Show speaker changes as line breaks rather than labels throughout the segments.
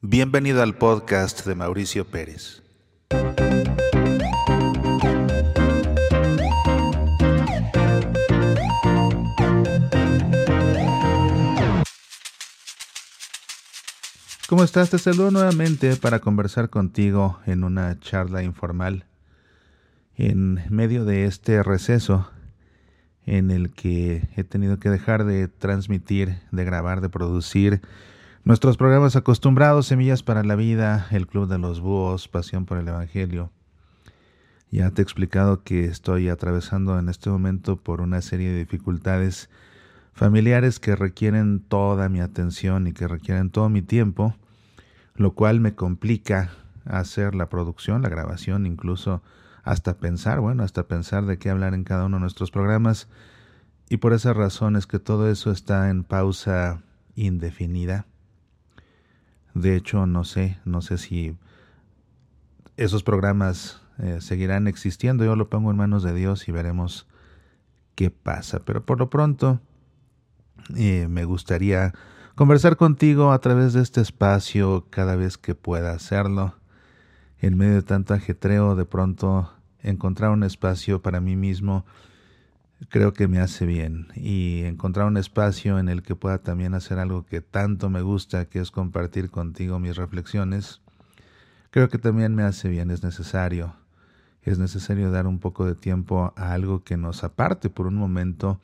Bienvenido al podcast de Mauricio Pérez. ¿Cómo estás? Te saludo nuevamente para conversar contigo en una charla informal en medio de este receso en el que he tenido que dejar de transmitir, de grabar, de producir nuestros programas acostumbrados, Semillas para la Vida, El Club de los Búhos, Pasión por el Evangelio. Ya te he explicado que estoy atravesando en este momento por una serie de dificultades familiares que requieren toda mi atención y que requieren todo mi tiempo, lo cual me complica hacer la producción, la grabación, incluso hasta pensar, bueno, hasta pensar de qué hablar en cada uno de nuestros programas. Y por esa razón es que todo eso está en pausa indefinida. De hecho, no sé, no sé si esos programas eh, seguirán existiendo. Yo lo pongo en manos de Dios y veremos qué pasa. Pero por lo pronto, eh, me gustaría conversar contigo a través de este espacio cada vez que pueda hacerlo. En medio de tanto ajetreo, de pronto encontrar un espacio para mí mismo creo que me hace bien y encontrar un espacio en el que pueda también hacer algo que tanto me gusta, que es compartir contigo mis reflexiones, creo que también me hace bien, es necesario. Es necesario dar un poco de tiempo a algo que nos aparte por un momento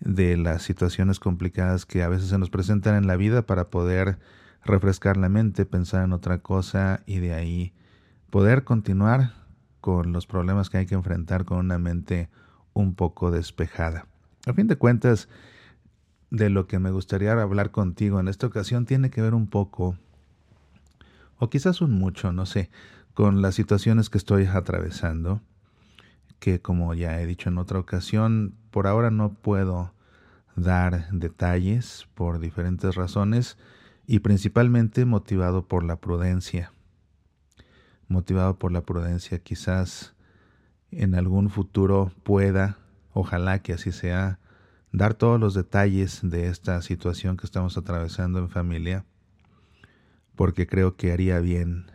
de las situaciones complicadas que a veces se nos presentan en la vida para poder refrescar la mente, pensar en otra cosa y de ahí poder continuar con los problemas que hay que enfrentar con una mente un poco despejada. A fin de cuentas, de lo que me gustaría hablar contigo en esta ocasión tiene que ver un poco, o quizás un mucho, no sé, con las situaciones que estoy atravesando, que como ya he dicho en otra ocasión, por ahora no puedo dar detalles por diferentes razones y principalmente motivado por la prudencia. Motivado por la prudencia, quizás en algún futuro pueda, ojalá que así sea, dar todos los detalles de esta situación que estamos atravesando en familia, porque creo que haría bien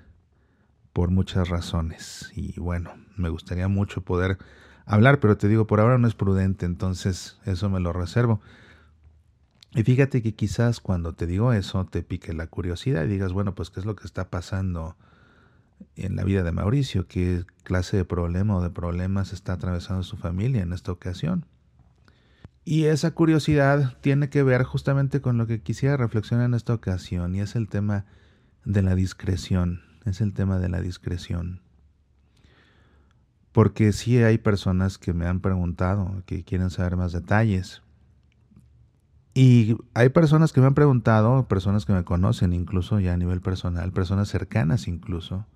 por muchas razones. Y bueno, me gustaría mucho poder hablar, pero te digo, por ahora no es prudente, entonces eso me lo reservo. Y fíjate que quizás cuando te digo eso te pique la curiosidad y digas, bueno, pues qué es lo que está pasando en la vida de Mauricio, qué clase de problema o de problemas está atravesando su familia en esta ocasión. Y esa curiosidad tiene que ver justamente con lo que quisiera reflexionar en esta ocasión, y es el tema de la discreción, es el tema de la discreción. Porque sí hay personas que me han preguntado, que quieren saber más detalles. Y hay personas que me han preguntado, personas que me conocen incluso ya a nivel personal, personas cercanas incluso,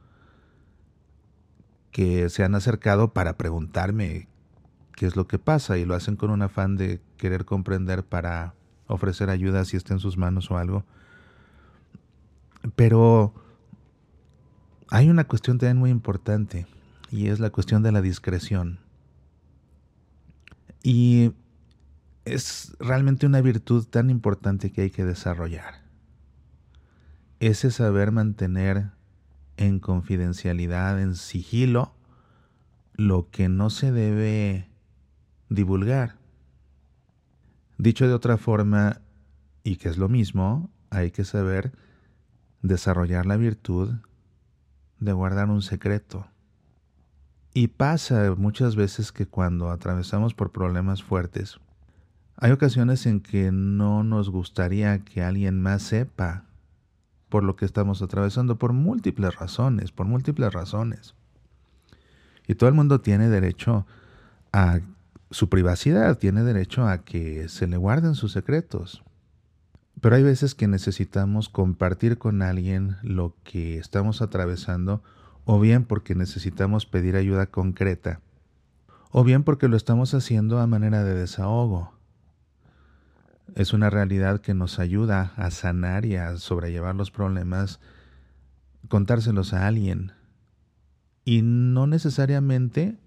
que se han acercado para preguntarme qué es lo que pasa y lo hacen con un afán de querer comprender para ofrecer ayuda si está en sus manos o algo. Pero hay una cuestión también muy importante y es la cuestión de la discreción. Y es realmente una virtud tan importante que hay que desarrollar. Ese saber mantener en confidencialidad, en sigilo, lo que no se debe divulgar. Dicho de otra forma, y que es lo mismo, hay que saber desarrollar la virtud de guardar un secreto. Y pasa muchas veces que cuando atravesamos por problemas fuertes, hay ocasiones en que no nos gustaría que alguien más sepa por lo que estamos atravesando por múltiples razones, por múltiples razones. Y todo el mundo tiene derecho a su privacidad, tiene derecho a que se le guarden sus secretos. Pero hay veces que necesitamos compartir con alguien lo que estamos atravesando, o bien porque necesitamos pedir ayuda concreta, o bien porque lo estamos haciendo a manera de desahogo. Es una realidad que nos ayuda a sanar y a sobrellevar los problemas, contárselos a alguien. Y no necesariamente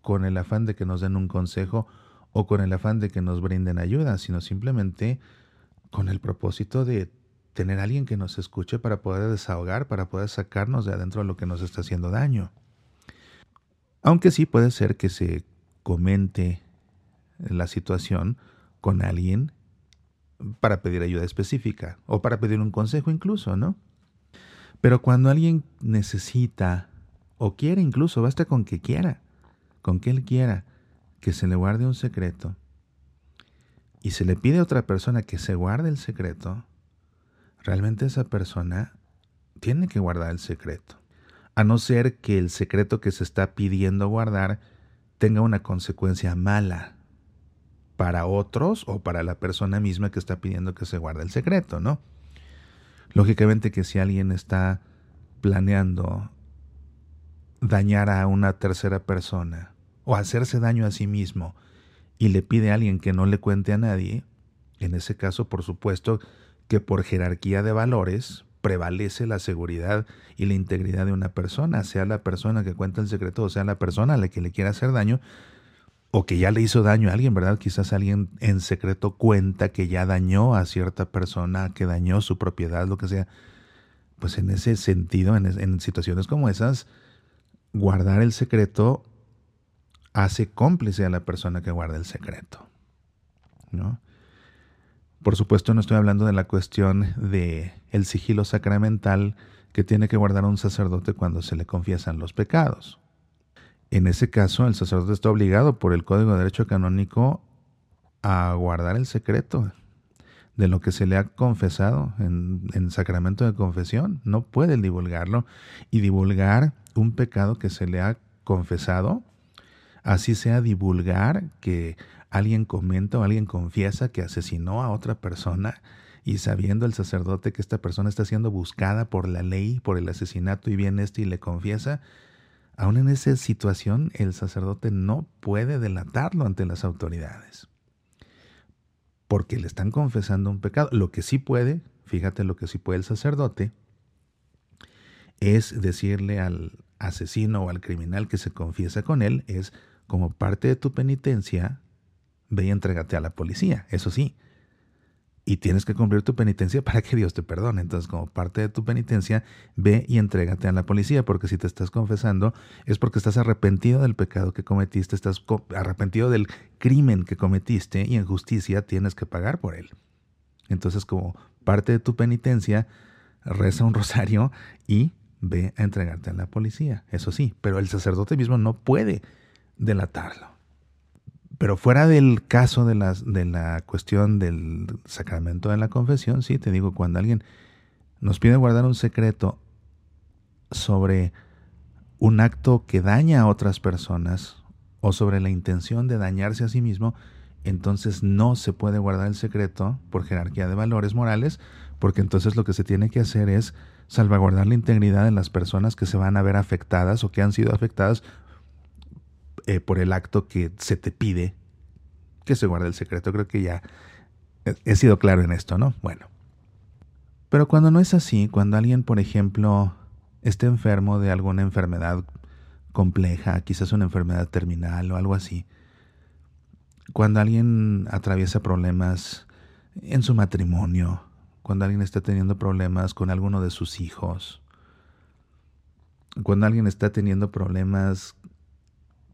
con el afán de que nos den un consejo o con el afán de que nos brinden ayuda, sino simplemente con el propósito de tener a alguien que nos escuche para poder desahogar, para poder sacarnos de adentro lo que nos está haciendo daño. Aunque sí puede ser que se comente la situación con alguien para pedir ayuda específica o para pedir un consejo incluso, ¿no? Pero cuando alguien necesita o quiere incluso, basta con que quiera, con que él quiera que se le guarde un secreto, y se le pide a otra persona que se guarde el secreto, realmente esa persona tiene que guardar el secreto. A no ser que el secreto que se está pidiendo guardar tenga una consecuencia mala para otros o para la persona misma que está pidiendo que se guarde el secreto, ¿no? Lógicamente que si alguien está planeando dañar a una tercera persona o hacerse daño a sí mismo y le pide a alguien que no le cuente a nadie, en ese caso, por supuesto, que por jerarquía de valores prevalece la seguridad y la integridad de una persona, sea la persona que cuenta el secreto o sea la persona a la que le quiera hacer daño o que ya le hizo daño a alguien, ¿verdad? Quizás alguien en secreto cuenta que ya dañó a cierta persona, que dañó su propiedad, lo que sea. Pues en ese sentido, en, situaciones como esas, guardar el secreto hace cómplice a la persona que guarda el secreto. ¿no? Por supuesto, no estoy hablando de la cuestión de el sigilo sacramental que tiene que guardar un sacerdote cuando se le confiesan los pecados. En ese caso, el sacerdote está obligado por el Código de Derecho Canónico a guardar el secreto de lo que se le ha confesado en, en sacramento de confesión. No puede divulgarlo y divulgar un pecado que se le ha confesado así sea divulgar que alguien comenta o alguien confiesa que asesinó a otra persona y sabiendo el sacerdote que esta persona está siendo buscada por la ley, por el asesinato y viene este y le confiesa, aún en esa situación el sacerdote no puede delatarlo ante las autoridades. Porque le están confesando un pecado. Lo que sí puede, fíjate lo que sí puede el sacerdote, es decirle al asesino o al criminal que se confiesa con él, es como parte de tu penitencia, ve y entrégate a la policía, eso sí. Y tienes que cumplir tu penitencia para que Dios te perdone. Entonces, como parte de tu penitencia, ve y entrégate a la policía, porque si te estás confesando es porque estás arrepentido del pecado que cometiste, estás arrepentido del crimen que cometiste y en justicia tienes que pagar por él. Entonces, como parte de tu penitencia, reza un rosario y ve a entregarte a la policía. Eso sí, pero el sacerdote mismo no puede delatarlo. Pero fuera del caso de, las, de la cuestión del sacramento de la confesión, sí, te digo, cuando alguien nos pide guardar un secreto sobre un acto que daña a otras personas o sobre la intención de dañarse a sí mismo, entonces no se puede guardar el secreto por jerarquía de valores morales, porque entonces lo que se tiene que hacer es salvaguardar la integridad de las personas que se van a ver afectadas o que han sido afectadas eh, por el acto que se te pide que se guarde el secreto. Creo que ya he sido claro en esto, ¿no? Bueno. Pero cuando no es así, cuando alguien, por ejemplo, esté enfermo de alguna enfermedad compleja, quizás una enfermedad terminal o algo así, cuando alguien atraviesa problemas en su matrimonio, cuando alguien está teniendo problemas con alguno de sus hijos, cuando alguien está teniendo problemas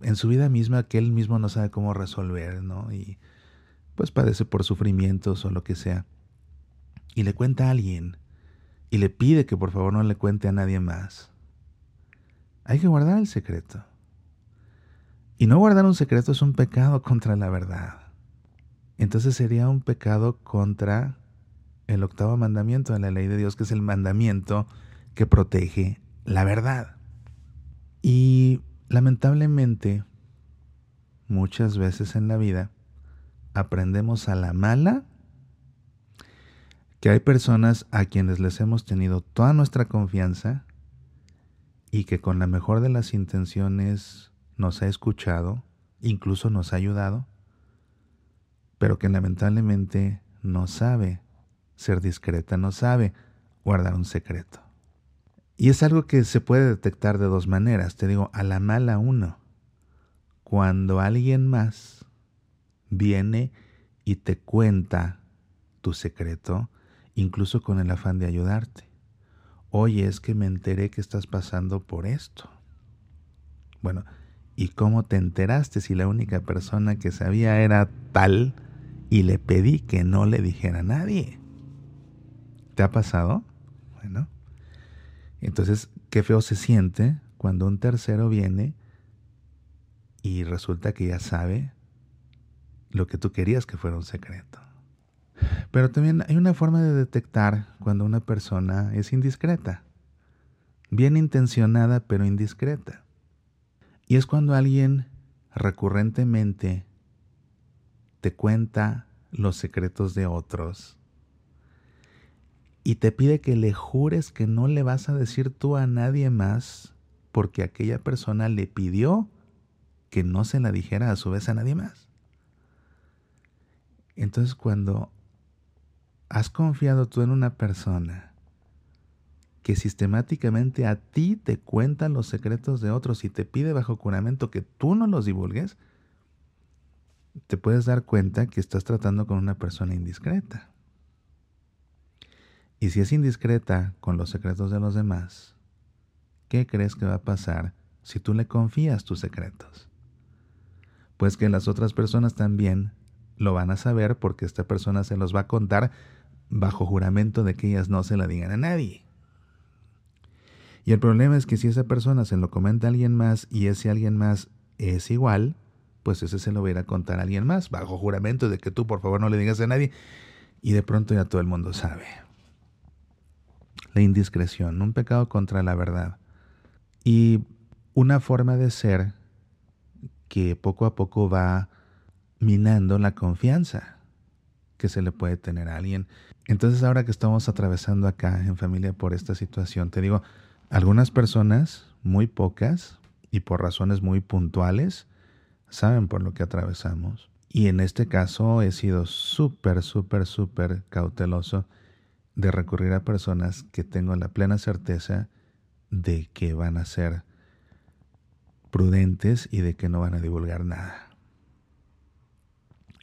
en su vida misma que él mismo no sabe cómo resolver, ¿no? Y pues padece por sufrimientos o lo que sea. Y le cuenta a alguien y le pide que por favor no le cuente a nadie más. Hay que guardar el secreto. Y no guardar un secreto es un pecado contra la verdad. Entonces sería un pecado contra el octavo mandamiento de la ley de Dios, que es el mandamiento que protege la verdad. Y lamentablemente, muchas veces en la vida, aprendemos a la mala que hay personas a quienes les hemos tenido toda nuestra confianza y que con la mejor de las intenciones nos ha escuchado, incluso nos ha ayudado, pero que lamentablemente no sabe ser discreta, no sabe guardar un secreto. Y es algo que se puede detectar de dos maneras. Te digo, a la mala uno. Cuando alguien más viene y te cuenta tu secreto, incluso con el afán de ayudarte. Oye, es que me enteré que estás pasando por esto. Bueno, ¿y cómo te enteraste si la única persona que sabía era tal y le pedí que no le dijera a nadie? ¿Te ha pasado? Bueno, entonces, qué feo se siente cuando un tercero viene y resulta que ya sabe lo que tú querías que fuera un secreto. Pero también hay una forma de detectar cuando una persona es indiscreta. Bien intencionada, pero indiscreta. Y es cuando alguien recurrentemente te cuenta los secretos de otros y te pide que le jures que no le vas a decir tú a nadie más porque aquella persona le pidió que no se la dijera a su vez a nadie más. Entonces cuando has confiado tú en una persona que sistemáticamente a ti te cuenta los secretos de otros y te pide bajo juramento que tú no los divulgues, te puedes dar cuenta que estás tratando con una persona indiscreta. Y si es indiscreta con los secretos de los demás, ¿qué crees que va a pasar si tú le confías tus secretos? Pues que las otras personas también lo van a saber porque esta persona se los va a contar bajo juramento de que ellas no se la digan a nadie. Y el problema es que si esa persona se lo comenta a alguien más y ese alguien más es igual, pues ese se lo va a ir a contar a alguien más, bajo juramento de que tú por favor no le digas a nadie, y de pronto ya todo el mundo sabe. La indiscreción, un pecado contra la verdad. Y una forma de ser que poco a poco va minando la confianza que se le puede tener a alguien. Entonces ahora que estamos atravesando acá en familia por esta situación, te digo, algunas personas, muy pocas y por razones muy puntuales, saben por lo que atravesamos. Y en este caso he sido súper, súper, súper cauteloso de recurrir a personas que tengo la plena certeza de que van a ser prudentes y de que no van a divulgar nada.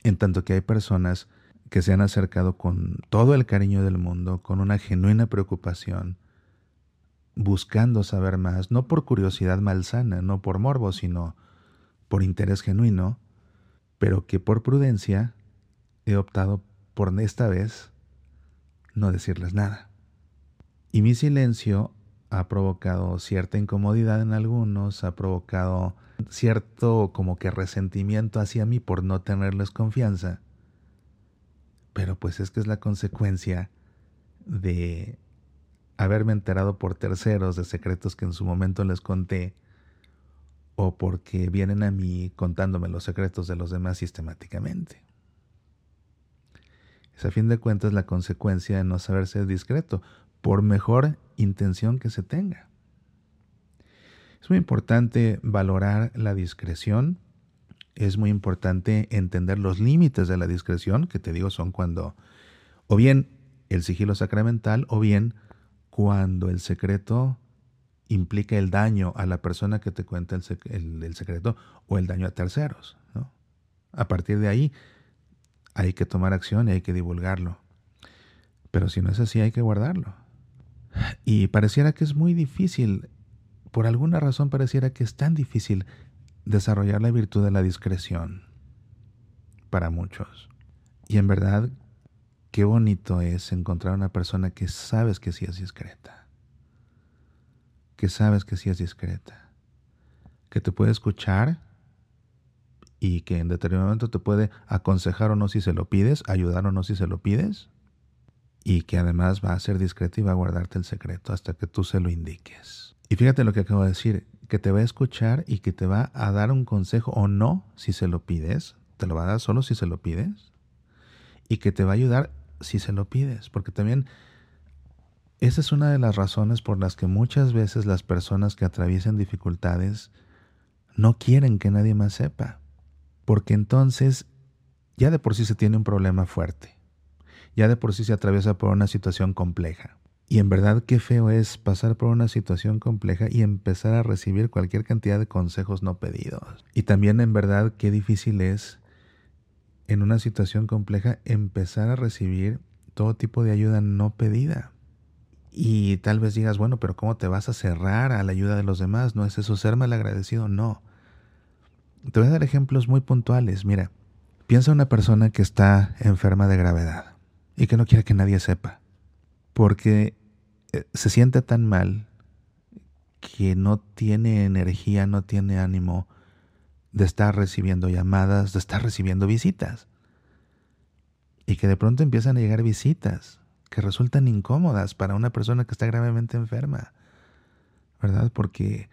En tanto que hay personas que se han acercado con todo el cariño del mundo, con una genuina preocupación, buscando saber más, no por curiosidad malsana, no por morbo, sino por interés genuino, pero que por prudencia he optado por esta vez no decirles nada. Y mi silencio ha provocado cierta incomodidad en algunos, ha provocado cierto como que resentimiento hacia mí por no tenerles confianza. Pero pues es que es la consecuencia de haberme enterado por terceros de secretos que en su momento les conté o porque vienen a mí contándome los secretos de los demás sistemáticamente. Es a fin de cuentas la consecuencia de no saber ser discreto, por mejor intención que se tenga. Es muy importante valorar la discreción, es muy importante entender los límites de la discreción, que te digo son cuando o bien el sigilo sacramental o bien cuando el secreto implica el daño a la persona que te cuenta el, secreto o el daño a terceros. A partir de ahí hay que tomar acción y hay que divulgarlo. Pero si no es así, hay que guardarlo. Y pareciera que es muy difícil, por alguna razón pareciera que es tan difícil desarrollar la virtud de la discreción para muchos. Y en verdad qué bonito es encontrar una persona que sabes que sí es discreta. Que sabes que sí es discreta. Que te puede escuchar y que en determinado momento te puede aconsejar o no si se lo pides, ayudar o no si se lo pides, y que además va a ser discreta y va a guardarte el secreto hasta que tú se lo indiques. Y fíjate lo que acabo de decir, que te va a escuchar y que te va a dar un consejo o no si se lo pides, te lo va a dar solo si se lo pides, y que te va a ayudar si se lo pides, porque también esa es una de las razones por las que muchas veces las personas que atraviesan dificultades no quieren que nadie más sepa, porque entonces ya de por sí se tiene un problema fuerte ya de por sí se atraviesa por una situación compleja. Y en verdad qué feo es pasar por una situación compleja y empezar a recibir cualquier cantidad de consejos no pedidos. Y también en verdad qué difícil es en una situación compleja empezar a recibir todo tipo de ayuda no pedida. Y tal vez digas, bueno, pero ¿cómo te vas a cerrar a la ayuda de los demás? ¿No es eso ser agradecido? No. Te voy a dar ejemplos muy puntuales. Mira, piensa una persona que está enferma de gravedad y que no quiere que nadie sepa, porque eh, se siente tan mal que no tiene energía, no tiene ánimo de estar recibiendo llamadas, de estar recibiendo visitas. Y que de pronto empiezan a llegar visitas que resultan incómodas para una persona que está gravemente enferma. ¿Verdad? Porque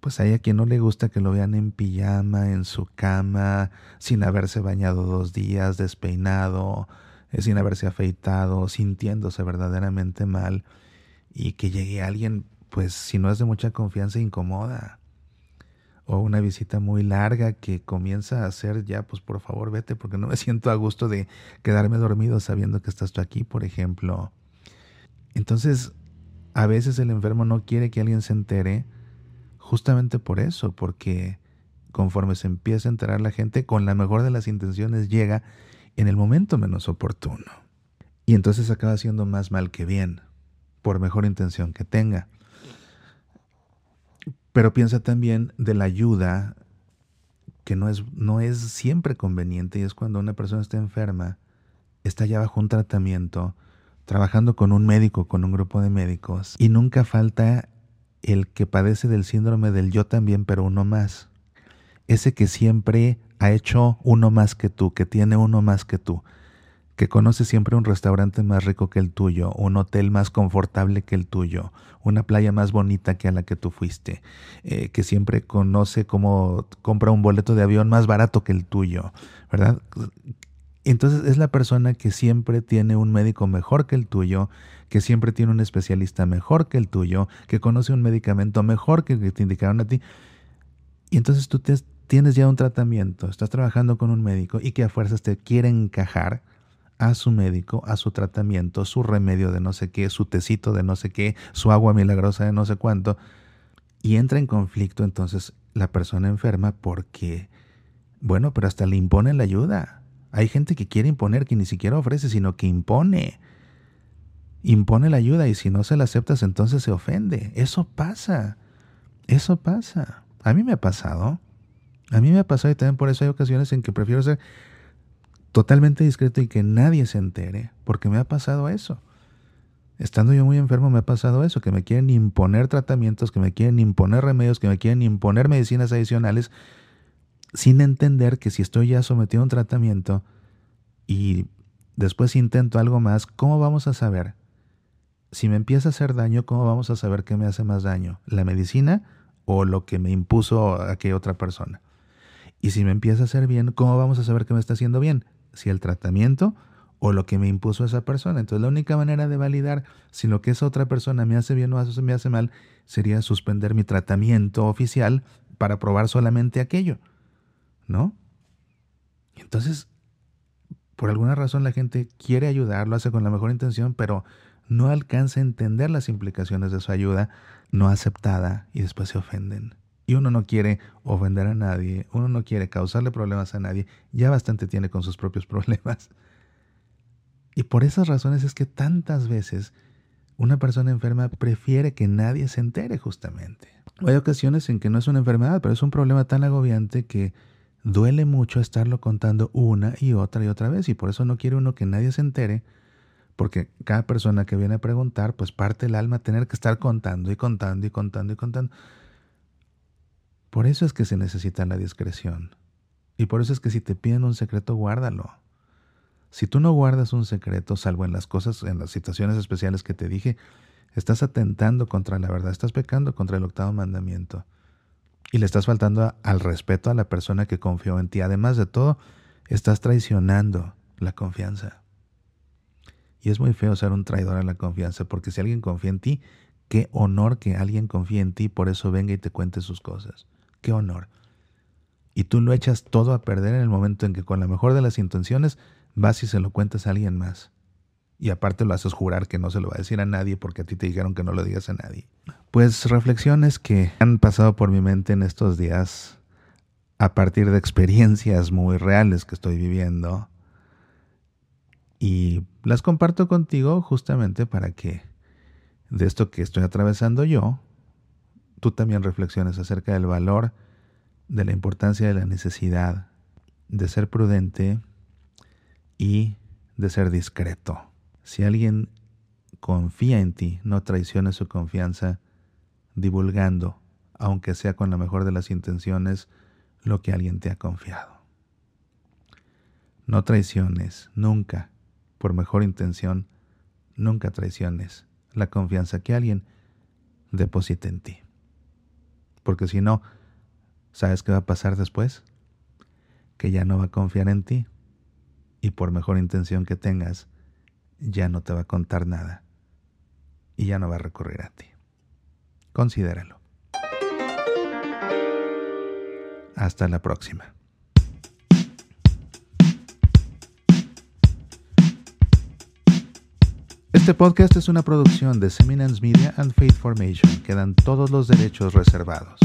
pues hay a quien no le gusta que lo vean en pijama, en su cama, sin haberse bañado dos días, despeinado, sin haberse afeitado, sintiéndose verdaderamente mal y que llegue alguien, pues si no es de mucha confianza, incomoda. O una visita muy larga que comienza a hacer ya, pues por favor vete porque no me siento a gusto de quedarme dormido sabiendo que estás tú aquí, por ejemplo. Entonces, a veces el enfermo no quiere que alguien se entere justamente por eso, porque conforme se empieza a enterar la gente, con la mejor de las intenciones llega en el momento menos oportuno. Y entonces acaba siendo más mal que bien, por mejor intención que tenga. Pero piensa también de la ayuda que no es, no es siempre conveniente y es cuando una persona está enferma, está ya bajo un tratamiento, trabajando con un médico, con un grupo de médicos, y nunca falta el que padece del síndrome del yo también, pero uno más. Ese que siempre ha hecho uno más que tú, que tiene uno más que tú, que conoce siempre un restaurante más rico que el tuyo, un hotel más confortable que el tuyo, una playa más bonita que a la que tú fuiste, eh, que siempre conoce cómo compra un boleto de avión más barato que el tuyo, ¿verdad? Entonces es la persona que siempre tiene un médico mejor que el tuyo, que siempre tiene un especialista mejor que el tuyo, que conoce un medicamento mejor que el que te indicaron a ti. Y entonces tú tienes ya un tratamiento, estás trabajando con un médico y que a fuerzas te quiere encajar a su médico, a su tratamiento, su remedio de no sé qué, su tecito de no sé qué, su agua milagrosa de no sé cuánto, y entra en conflicto entonces la persona enferma porque, bueno, pero hasta le imponen la ayuda. Hay gente que quiere imponer, que ni siquiera ofrece, sino que impone. Impone la ayuda y si no se la aceptas entonces se ofende. Eso pasa. Eso pasa. A mí me ha pasado. A mí me ha pasado y también por eso hay ocasiones en que prefiero ser totalmente discreto y que nadie se entere, porque me ha pasado eso. Estando yo muy enfermo me ha pasado eso, que me quieren imponer tratamientos, que me quieren imponer remedios, que me quieren imponer medicinas adicionales, sin entender que si estoy ya sometido a un tratamiento y después intento algo más, ¿cómo vamos a saber? Si me empieza a hacer daño, ¿cómo vamos a saber qué me hace más daño? ¿La medicina o lo que me impuso aquella otra persona? Y si me empieza a hacer bien, ¿cómo vamos a saber que me está haciendo bien? Si el tratamiento o lo que me impuso esa persona. Entonces la única manera de validar si lo que esa otra persona me hace bien o me hace mal sería suspender mi tratamiento oficial para probar solamente aquello. ¿No? Entonces, por alguna razón la gente quiere ayudar, lo hace con la mejor intención, pero no alcanza a entender las implicaciones de su ayuda no aceptada y después se ofenden. Y uno no quiere ofender a nadie, uno no quiere causarle problemas a nadie, ya bastante tiene con sus propios problemas. Y por esas razones es que tantas veces una persona enferma prefiere que nadie se entere justamente. Hay ocasiones en que no es una enfermedad, pero es un problema tan agobiante que duele mucho estarlo contando una y otra y otra vez y por eso no quiere uno que nadie se entere porque cada persona que viene a preguntar, pues parte el alma tener que estar contando y contando y contando y contando. Por eso es que se necesita la discreción. Y por eso es que si te piden un secreto, guárdalo. Si tú no guardas un secreto, salvo en las cosas, en las situaciones especiales que te dije, estás atentando contra la verdad, estás pecando contra el octavo mandamiento. Y le estás faltando al respeto a la persona que confió en ti. Además de todo, estás traicionando la confianza. Y es muy feo ser un traidor a la confianza, porque si alguien confía en ti, qué honor que alguien confíe en ti, por eso venga y te cuente sus cosas. Qué honor. Y tú lo echas todo a perder en el momento en que con la mejor de las intenciones vas y se lo cuentas a alguien más. Y aparte lo haces jurar que no se lo va a decir a nadie porque a ti te dijeron que no lo digas a nadie. Pues reflexiones que han pasado por mi mente en estos días a partir de experiencias muy reales que estoy viviendo y las comparto contigo justamente para que de esto que estoy atravesando yo, tú también reflexiones acerca del valor, de la importancia de la necesidad de ser prudente y de ser discreto. Si alguien confía en ti, no traiciones su confianza divulgando, aunque sea con la mejor de las intenciones, lo que alguien te ha confiado. No traiciones nunca por mejor intención, nunca traiciones la confianza que alguien deposite en ti. Porque si no, ¿sabes qué va a pasar después? Que ya no va a confiar en ti y por mejor intención que tengas, ya no te va a contar nada y ya no va a recurrir a ti. Considéralo. Hasta la próxima. Este podcast es una producción de Seminance Media and Faith Formation. Quedan todos los derechos reservados.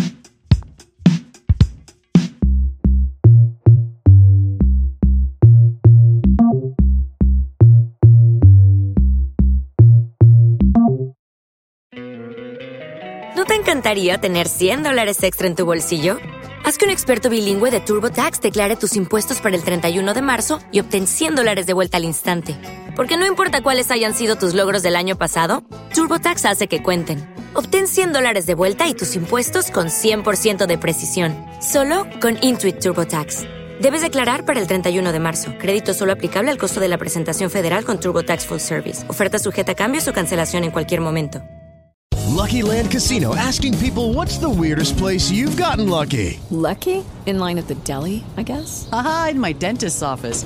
¿No te encantaría tener 100 dólares extra en tu bolsillo? Haz que un experto bilingüe de TurboTax declare tus impuestos para el 31 de marzo y obtén 100 dólares de vuelta al instante. Porque no importa cuáles hayan sido tus logros del año pasado, TurboTax hace que cuenten. Obtén 100 dólares de vuelta y tus impuestos con 100% de precisión, solo con Intuit TurboTax. Debes declarar para el 31 de marzo. Crédito solo aplicable al costo de la presentación federal con TurboTax Full Service. Oferta sujeta a cambios o cancelación en cualquier momento.
Lucky Land Casino asking people what's the weirdest place you've gotten lucky?
Lucky? In line at the deli, I guess?
Aha, in my dentist's office.